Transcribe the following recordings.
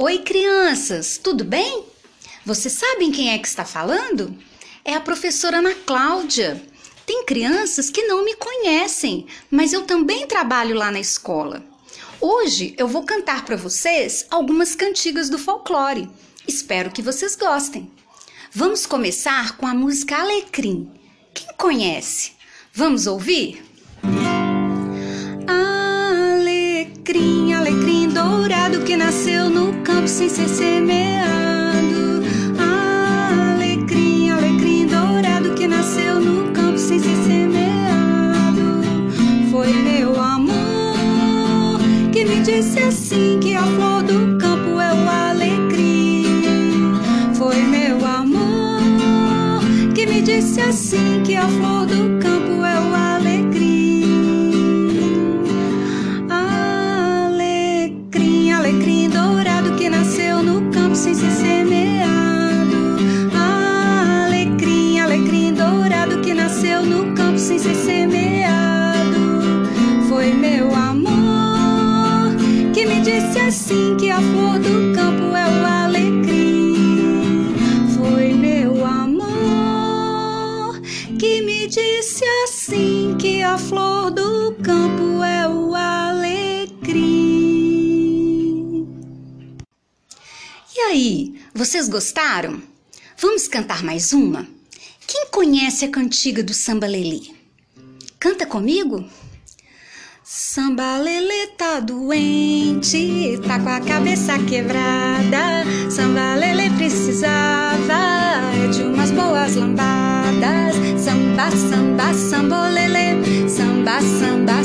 Oi, crianças, tudo bem? Vocês sabem quem é que está falando? É a professora Ana Cláudia. Tem crianças que não me conhecem, mas eu também trabalho lá na escola. Hoje eu vou cantar para vocês algumas cantigas do folclore. Espero que vocês gostem. Vamos começar com a música Alecrim. Quem conhece? Vamos ouvir? Alecrim, alecrim dourado que nasceu no sem ser semeado. Alecrim, alecrim dourado que nasceu no campo sem ser semeado. Foi meu amor que me disse assim que a flor do campo é o alecrim. Foi meu amor que me disse assim que a flor do campo é o alecrim. No campo sem ser semeado. Foi meu amor que me disse assim que a flor do campo é o alecrim. Foi meu amor que me disse assim que a flor do campo é o alecrim. E aí, vocês gostaram? Vamos cantar mais uma? Quem conhece a cantiga do samba lelê? Canta comigo? Samba Lelê tá doente, tá com a cabeça quebrada. Samba Lelê precisava de umas boas lambadas. Samba, samba, sambolelê, samba, samba,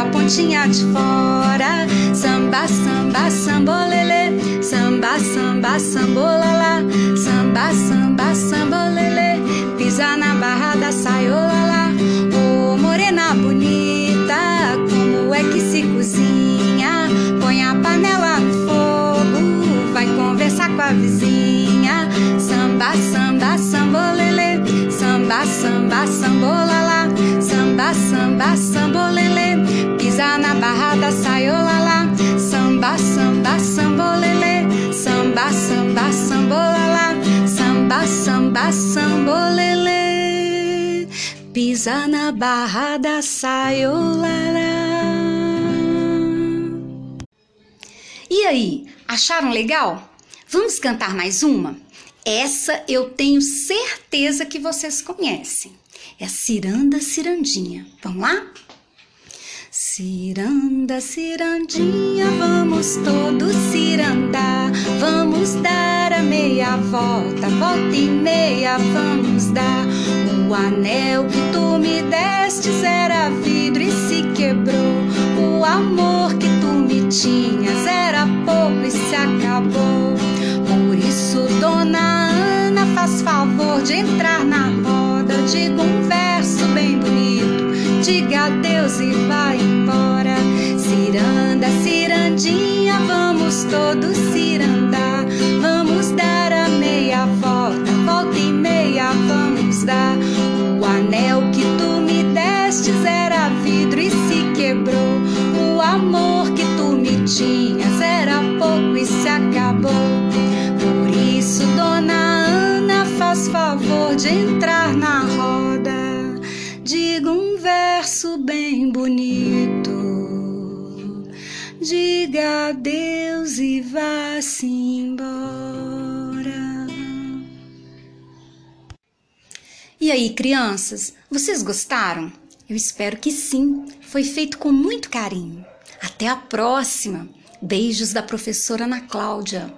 deixa a pontinha de fora. Samba, samba, sambolelê, samba, samba, sambolala, samba, samba, sambolelê, pisa na barra da saiola. Ô morena bonita, como é que se cozinha? Põe a panela no fogo, vai conversar com a vizinha. Barra da saiola Samba, samba, sambolelê Samba, samba, sambolala Samba, samba, sambolelê Pisa na barra da saiola E aí, acharam legal? Vamos cantar mais uma? Essa eu tenho certeza que vocês conhecem. É a Ciranda Cirandinha. Vamos lá? Ciranda, cirandinha, vamos todos cirandar. Vamos dar a meia volta, volta e meia, vamos dar. O anel que tu me destes era vidro e se quebrou. O amor que tu me tinhas era pouco e se acabou. Por isso, dona Ana, faz favor de entrar na roda. Diga um verso bem bonito diga adeus e vai cirandinha, vamos todos cirandar. Vamos dar a meia volta, volta e meia, vamos dar. O anel que tu me destes era vidro e se quebrou. O amor que tu me tinhas era pouco e se acabou. Por isso, dona Ana, faz favor de entrar na roda. Diga um verso bem bonito. Adeus e vá-se embora. E aí, crianças, vocês gostaram? Eu espero que sim. Foi feito com muito carinho. Até a próxima. Beijos da professora Ana Cláudia.